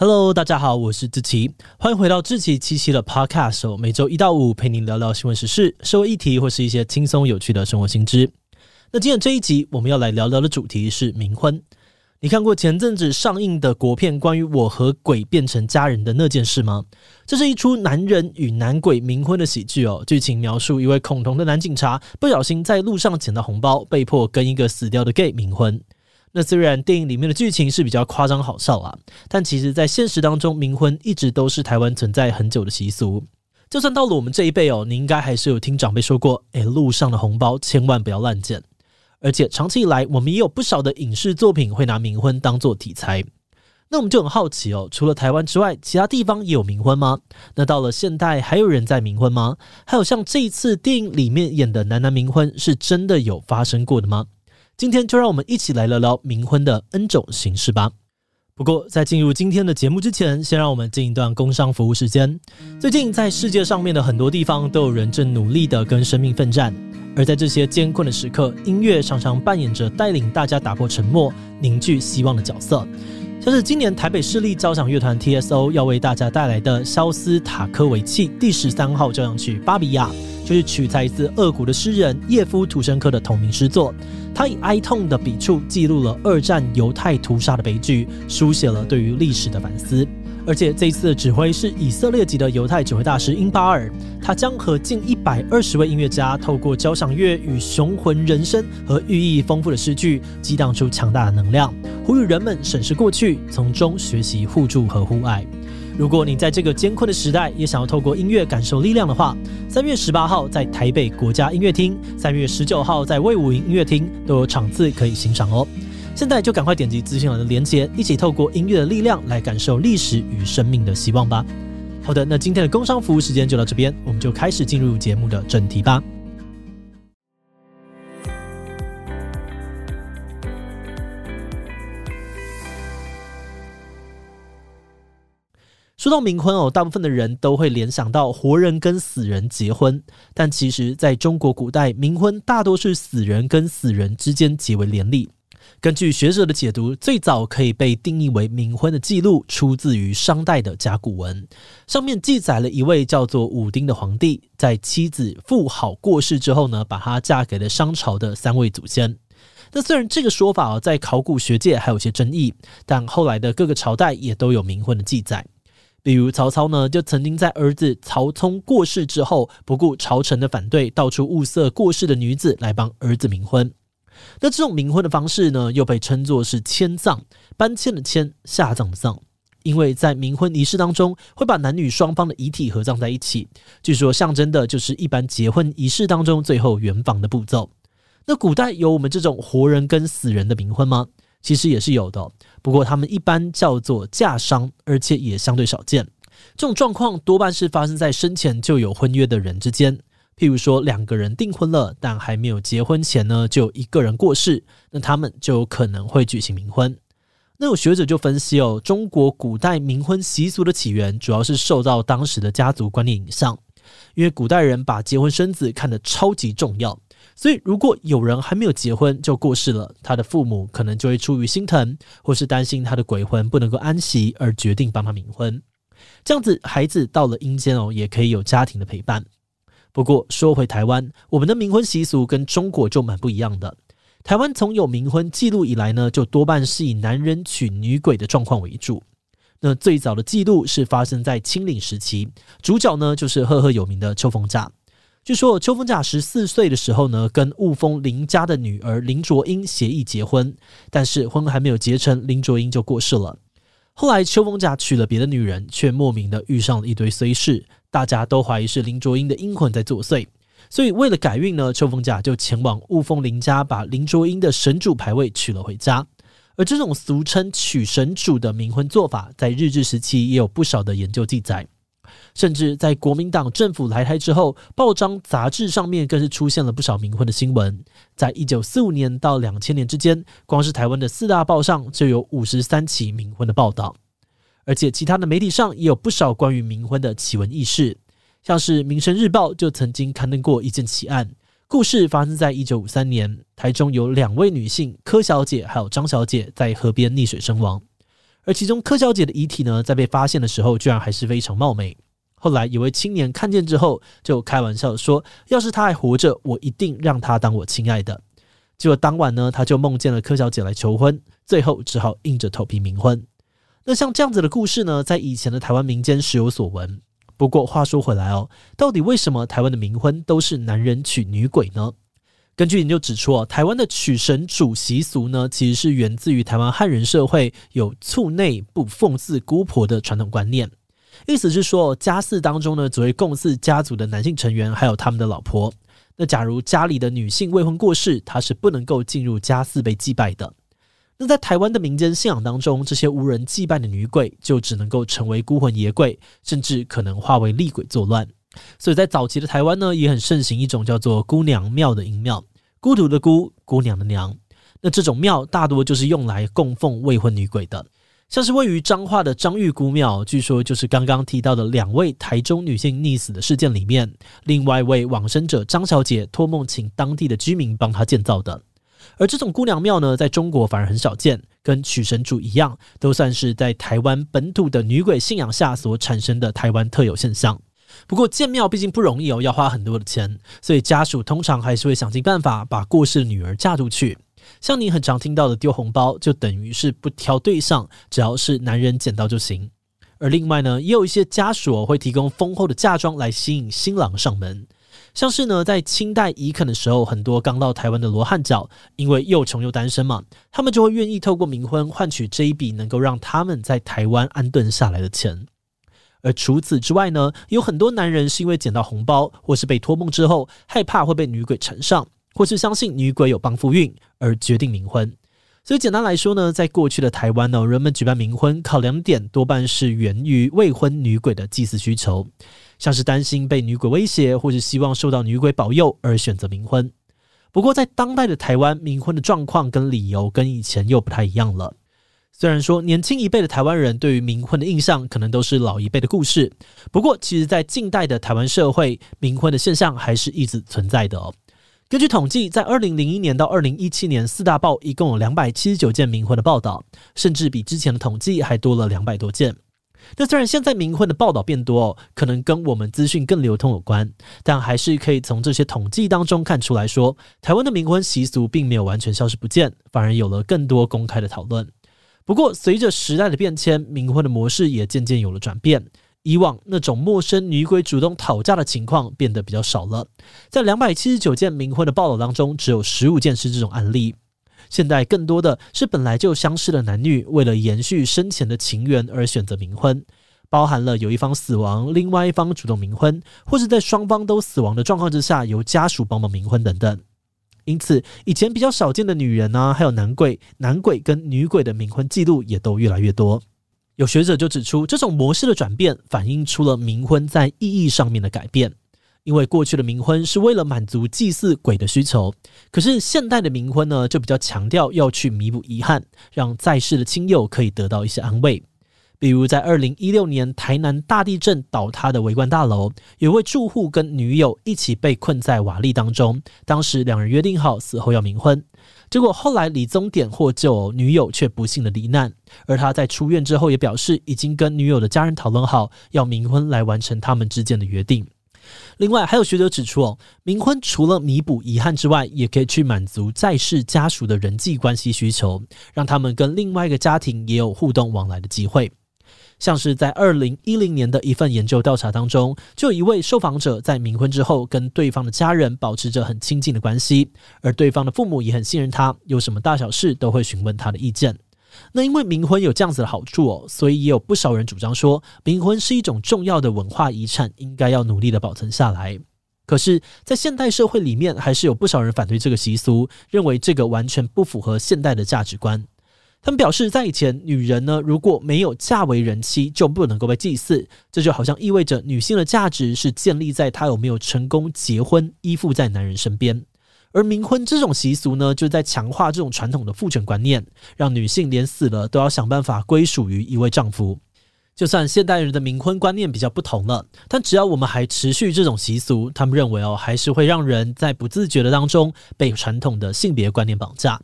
Hello，大家好，我是志奇，欢迎回到志奇七七的 Podcast，每周一到五陪您聊聊新闻时事、社会议题或是一些轻松有趣的生活新知。那今天这一集我们要来聊聊的主题是冥婚。你看过前阵子上映的国片关于我和鬼变成家人的那件事吗？这是一出男人与男鬼冥婚的喜剧哦。剧情描述一位恐同的男警察不小心在路上捡到红包，被迫跟一个死掉的 gay 冥婚。那虽然电影里面的剧情是比较夸张好笑啊，但其实在现实当中，冥婚一直都是台湾存在很久的习俗。就算到了我们这一辈哦，你应该还是有听长辈说过，诶，路上的红包千万不要乱捡。而且长期以来，我们也有不少的影视作品会拿冥婚当做题材。那我们就很好奇哦，除了台湾之外，其他地方也有冥婚吗？那到了现代，还有人在冥婚吗？还有像这一次电影里面演的男男冥婚，是真的有发生过的吗？今天就让我们一起来聊聊冥婚的 N 种形式吧。不过在进入今天的节目之前，先让我们进一段工商服务时间。最近在世界上面的很多地方，都有人正努力的跟生命奋战。而在这些艰困的时刻，音乐常常扮演着带领大家打破沉默、凝聚希望的角色。像是今年台北市立交响乐团 TSO 要为大家带来的肖斯塔科维奇第十三号交响曲《巴比亚》，就是取材自俄国的诗人叶夫图申科的同名诗作。他以哀痛的笔触记录了二战犹太屠杀的悲剧，书写了对于历史的反思。而且这一次的指挥是以色列籍的犹太指挥大师英巴尔，他将和近一百二十位音乐家，透过交响乐与雄浑人生和寓意丰富的诗句，激荡出强大的能量，呼吁人们审视过去，从中学习互助和互爱。如果你在这个艰困的时代也想要透过音乐感受力量的话，三月十八号在台北国家音乐厅，三月十九号在魏武营音乐厅都有场次可以欣赏哦。现在就赶快点击资讯栏的链接，一起透过音乐的力量来感受历史与生命的希望吧。好的，那今天的工商服务时间就到这边，我们就开始进入节目的正题吧。说到冥婚哦，大部分的人都会联想到活人跟死人结婚，但其实在中国古代，冥婚大多是死人跟死人之间结为连理。根据学者的解读，最早可以被定义为冥婚的记录出自于商代的甲骨文，上面记载了一位叫做武丁的皇帝，在妻子妇好过世之后呢，把她嫁给了商朝的三位祖先。那虽然这个说法在考古学界还有些争议，但后来的各个朝代也都有冥婚的记载。比如曹操呢，就曾经在儿子曹冲过世之后，不顾朝臣的反对，到处物色过世的女子来帮儿子冥婚。那这种冥婚的方式呢，又被称作是迁葬，搬迁的迁，下葬的葬。因为在冥婚仪式当中，会把男女双方的遗体合葬在一起，据说象征的就是一般结婚仪式当中最后圆房的步骤。那古代有我们这种活人跟死人的冥婚吗？其实也是有的，不过他们一般叫做嫁丧，而且也相对少见。这种状况多半是发生在生前就有婚约的人之间。譬如说，两个人订婚了，但还没有结婚前呢，就一个人过世，那他们就有可能会举行冥婚。那有学者就分析哦，中国古代冥婚习俗的起源，主要是受到当时的家族观念影响，因为古代人把结婚生子看得超级重要，所以如果有人还没有结婚就过世了，他的父母可能就会出于心疼，或是担心他的鬼魂不能够安息，而决定帮他冥婚。这样子，孩子到了阴间哦，也可以有家庭的陪伴。不过说回台湾，我们的冥婚习俗跟中国就蛮不一样的。台湾从有冥婚记录以来呢，就多半是以男人娶女鬼的状况为主。那最早的记录是发生在清领时期，主角呢就是赫赫有名的秋逢甲。据说秋风甲十四岁的时候呢，跟雾峰林家的女儿林卓英协议结婚，但是婚还没有结成，林卓英就过世了。后来秋风甲娶了别的女人，却莫名的遇上了一堆衰事。大家都怀疑是林卓英的阴魂在作祟，所以为了改运呢，秋风甲就前往雾峰林家，把林卓英的神主牌位娶了回家。而这种俗称取神主的冥婚做法，在日治时期也有不少的研究记载，甚至在国民党政府来台之后，报章杂志上面更是出现了不少冥婚的新闻。在一九四五年到两千年之间，光是台湾的四大报上就有五十三起冥婚的报道。而且，其他的媒体上也有不少关于冥婚的奇闻异事，像是《民生日报》就曾经刊登过一件奇案，故事发生在一九五三年，台中有两位女性柯小姐还有张小姐在河边溺水身亡，而其中柯小姐的遗体呢，在被发现的时候，居然还是非常貌美。后来有位青年看见之后，就开玩笑说：“要是她还活着，我一定让她当我亲爱的。”结果当晚呢，他就梦见了柯小姐来求婚，最后只好硬着头皮冥婚。那像这样子的故事呢，在以前的台湾民间时有所闻。不过话说回来哦，到底为什么台湾的冥婚都是男人娶女鬼呢？根据研究指出哦，台湾的娶神主习俗呢，其实是源自于台湾汉人社会有厝内不奉祀姑婆的传统观念。意思是说，家祀当中呢，只会供祀家族的男性成员，还有他们的老婆。那假如家里的女性未婚过世，她是不能够进入家祀被祭拜的。那在台湾的民间信仰当中，这些无人祭拜的女鬼就只能够成为孤魂野鬼，甚至可能化为厉鬼作乱。所以在早期的台湾呢，也很盛行一种叫做姑娘庙的阴庙，孤独的孤，姑娘的娘。那这种庙大多就是用来供奉未婚女鬼的。像是位于彰化的张玉姑庙，据说就是刚刚提到的两位台中女性溺死的事件里面，另外一位往生者张小姐托梦请当地的居民帮她建造的。而这种姑娘庙呢，在中国反而很少见，跟娶神主一样，都算是在台湾本土的女鬼信仰下所产生的台湾特有现象。不过建庙毕竟不容易哦，要花很多的钱，所以家属通常还是会想尽办法把过世的女儿嫁出去。像你很常听到的丢红包，就等于是不挑对象，只要是男人捡到就行。而另外呢，也有一些家属会提供丰厚的嫁妆来吸引新郎上门。像是呢，在清代移垦的时候，很多刚到台湾的罗汉脚，因为又穷又单身嘛，他们就会愿意透过冥婚换取这一笔能够让他们在台湾安顿下来的钱。而除此之外呢，有很多男人是因为捡到红包，或是被托梦之后，害怕会被女鬼缠上。或是相信女鬼有帮夫运而决定冥婚，所以简单来说呢，在过去的台湾呢，人们举办冥婚考量点多半是源于未婚女鬼的祭祀需求，像是担心被女鬼威胁，或是希望受到女鬼保佑而选择冥婚。不过在当代的台湾，冥婚的状况跟理由跟以前又不太一样了。虽然说年轻一辈的台湾人对于冥婚的印象可能都是老一辈的故事，不过其实在近代的台湾社会，冥婚的现象还是一直存在的哦。根据统计，在二零零一年到二零一七年，四大报一共有两百七十九件冥婚的报道，甚至比之前的统计还多了两百多件。那虽然现在冥婚的报道变多，可能跟我们资讯更流通有关，但还是可以从这些统计当中看出来说，台湾的冥婚习俗并没有完全消失不见，反而有了更多公开的讨论。不过，随着时代的变迁，冥婚的模式也渐渐有了转变。以往那种陌生女鬼主动讨价的情况变得比较少了，在两百七十九件冥婚的报道当中，只有十五件是这种案例。现在更多的是本来就相识的男女，为了延续生前的情缘而选择冥婚，包含了有一方死亡，另外一方主动冥婚，或是在双方都死亡的状况之下，由家属帮忙冥婚等等。因此，以前比较少见的女人啊，还有男鬼、男鬼跟女鬼的冥婚记录也都越来越多。有学者就指出，这种模式的转变反映出了冥婚在意义上面的改变。因为过去的冥婚是为了满足祭祀鬼的需求，可是现代的冥婚呢，就比较强调要去弥补遗憾，让在世的亲友可以得到一些安慰。比如在二零一六年台南大地震倒塌的围观大楼，有位住户跟女友一起被困在瓦砾当中，当时两人约定好死后要冥婚。结果后来李宗典获救，女友却不幸的罹难。而他在出院之后也表示，已经跟女友的家人讨论好，要冥婚来完成他们之间的约定。另外，还有学者指出，哦，冥婚除了弥补遗憾之外，也可以去满足在世家属的人际关系需求，让他们跟另外一个家庭也有互动往来的机会。像是在二零一零年的一份研究调查当中，就有一位受访者在冥婚之后，跟对方的家人保持着很亲近的关系，而对方的父母也很信任他，有什么大小事都会询问他的意见。那因为冥婚有这样子的好处哦，所以也有不少人主张说，冥婚是一种重要的文化遗产，应该要努力的保存下来。可是，在现代社会里面，还是有不少人反对这个习俗，认为这个完全不符合现代的价值观。他们表示，在以前，女人呢，如果没有嫁为人妻，就不能够被祭祀。这就好像意味着女性的价值是建立在她有没有成功结婚，依附在男人身边。而冥婚这种习俗呢，就在强化这种传统的父权观念，让女性连死了都要想办法归属于一位丈夫。就算现代人的冥婚观念比较不同了，但只要我们还持续这种习俗，他们认为哦，还是会让人在不自觉的当中被传统的性别观念绑架。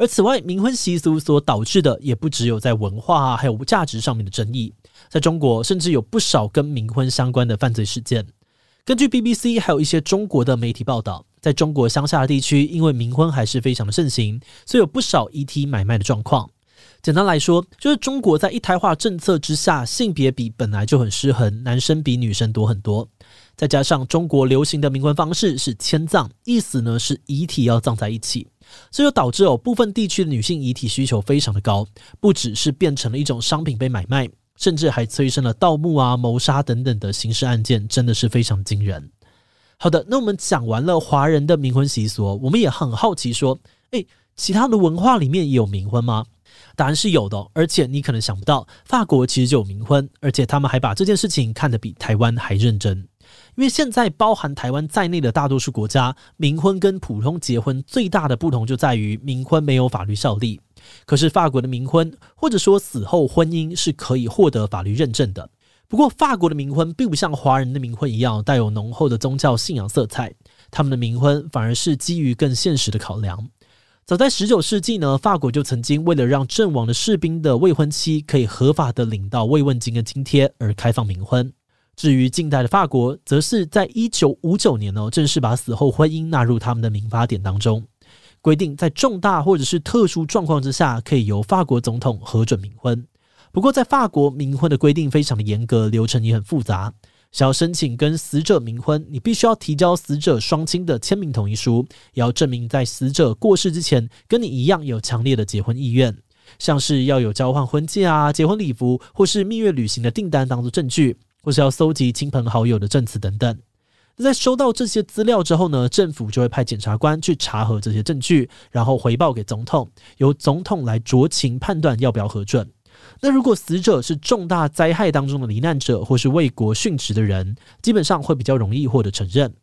而此外，冥婚习俗所导致的也不只有在文化啊，还有价值上面的争议。在中国，甚至有不少跟冥婚相关的犯罪事件。根据 BBC 还有一些中国的媒体报道，在中国乡下的地区，因为冥婚还是非常的盛行，所以有不少遗体买卖的状况。简单来说，就是中国在一胎化政策之下，性别比本来就很失衡，男生比女生多很多。再加上中国流行的冥婚方式是迁葬，意思呢是遗体要葬在一起。这就导致哦部分地区的女性遗体需求非常的高，不只是变成了一种商品被买卖，甚至还催生了盗墓啊、谋杀等等的刑事案件，真的是非常惊人。好的，那我们讲完了华人的冥婚习俗，我们也很好奇说，诶，其他的文化里面也有冥婚吗？答案是有的，而且你可能想不到，法国其实就有冥婚，而且他们还把这件事情看得比台湾还认真。因为现在包含台湾在内的大多数国家，冥婚跟普通结婚最大的不同就在于冥婚没有法律效力。可是法国的冥婚，或者说死后婚姻是可以获得法律认证的。不过法国的冥婚并不像华人的冥婚一样带有浓厚的宗教信仰色彩，他们的冥婚反而是基于更现实的考量。早在十九世纪呢，法国就曾经为了让阵亡的士兵的未婚妻可以合法的领到慰问金跟津贴而开放冥婚。至于近代的法国，则是在一九五九年呢，正式把死后婚姻纳入他们的民法典当中，规定在重大或者是特殊状况之下，可以由法国总统核准冥婚。不过，在法国冥婚的规定非常的严格，流程也很复杂。想要申请跟死者冥婚，你必须要提交死者双亲的签名同意书，也要证明在死者过世之前，跟你一样有强烈的结婚意愿，像是要有交换婚戒啊、结婚礼服或是蜜月旅行的订单当做证据。或是要搜集亲朋好友的证词等等。在收到这些资料之后呢，政府就会派检察官去查核这些证据，然后回报给总统，由总统来酌情判断要不要核准。那如果死者是重大灾害当中的罹难者，或是为国殉职的人，基本上会比较容易获得承认。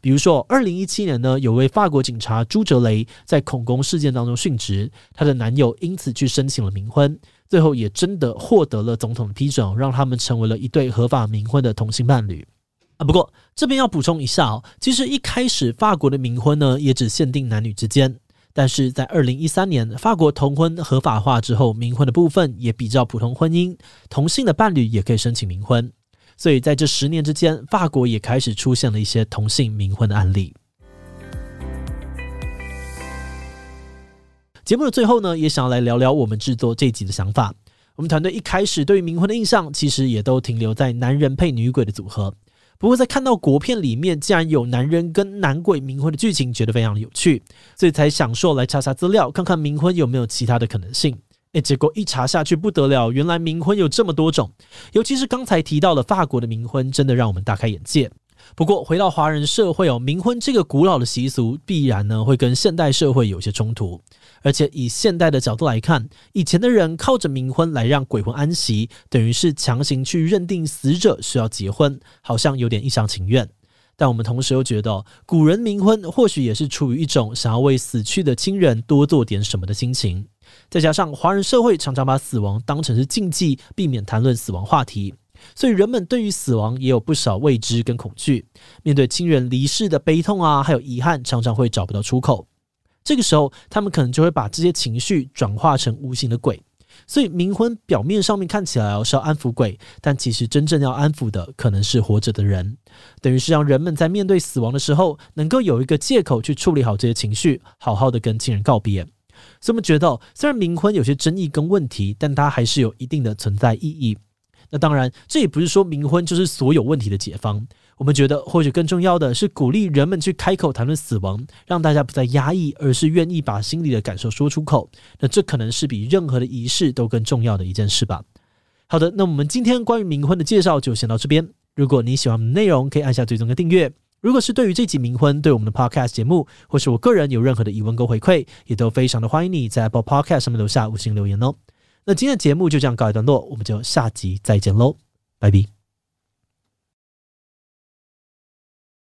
比如说，二零一七年呢，有位法国警察朱哲雷在恐攻事件当中殉职，她的男友因此去申请了冥婚。最后也真的获得了总统的批准，让他们成为了一对合法冥婚的同性伴侣啊。不过这边要补充一下哦，其实一开始法国的冥婚呢，也只限定男女之间，但是在二零一三年法国同婚合法化之后，冥婚的部分也比较普通婚姻，同性的伴侣也可以申请冥婚，所以在这十年之间，法国也开始出现了一些同性冥婚的案例。节目的最后呢，也想要来聊聊我们制作这集的想法。我们团队一开始对于冥婚的印象，其实也都停留在男人配女鬼的组合。不过在看到国片里面竟然有男人跟男鬼冥婚的剧情，觉得非常的有趣，所以才想说来查查资料，看看冥婚有没有其他的可能性。诶，结果一查下去不得了，原来冥婚有这么多种，尤其是刚才提到的法国的冥婚，真的让我们大开眼界。不过回到华人社会哦，冥婚这个古老的习俗，必然呢会跟现代社会有些冲突。而且以现代的角度来看，以前的人靠着冥婚来让鬼魂安息，等于是强行去认定死者需要结婚，好像有点一厢情愿。但我们同时又觉得，古人冥婚或许也是出于一种想要为死去的亲人多做点什么的心情。再加上华人社会常常把死亡当成是禁忌，避免谈论死亡话题，所以人们对于死亡也有不少未知跟恐惧。面对亲人离世的悲痛啊，还有遗憾，常常会找不到出口。这个时候，他们可能就会把这些情绪转化成无形的鬼。所以，冥婚表面上面看起来是要安抚鬼，但其实真正要安抚的可能是活着的人。等于是让人们在面对死亡的时候，能够有一个借口去处理好这些情绪，好好的跟亲人告别。所以，我们觉得，虽然冥婚有些争议跟问题，但它还是有一定的存在意义。那当然，这也不是说冥婚就是所有问题的解方。我们觉得，或许更重要的是鼓励人们去开口谈论死亡，让大家不再压抑，而是愿意把心里的感受说出口。那这可能是比任何的仪式都更重要的一件事吧。好的，那我们今天关于冥婚的介绍就先到这边。如果你喜欢我们的内容，可以按下追踪跟订阅。如果是对于这集冥婚，对我们的 Podcast 节目，或是我个人有任何的疑问跟回馈，也都非常的欢迎你在 Apple Podcast 上面留下五星留言哦。那今天的节目就这样告一段落，我们就下集再见喽，拜拜。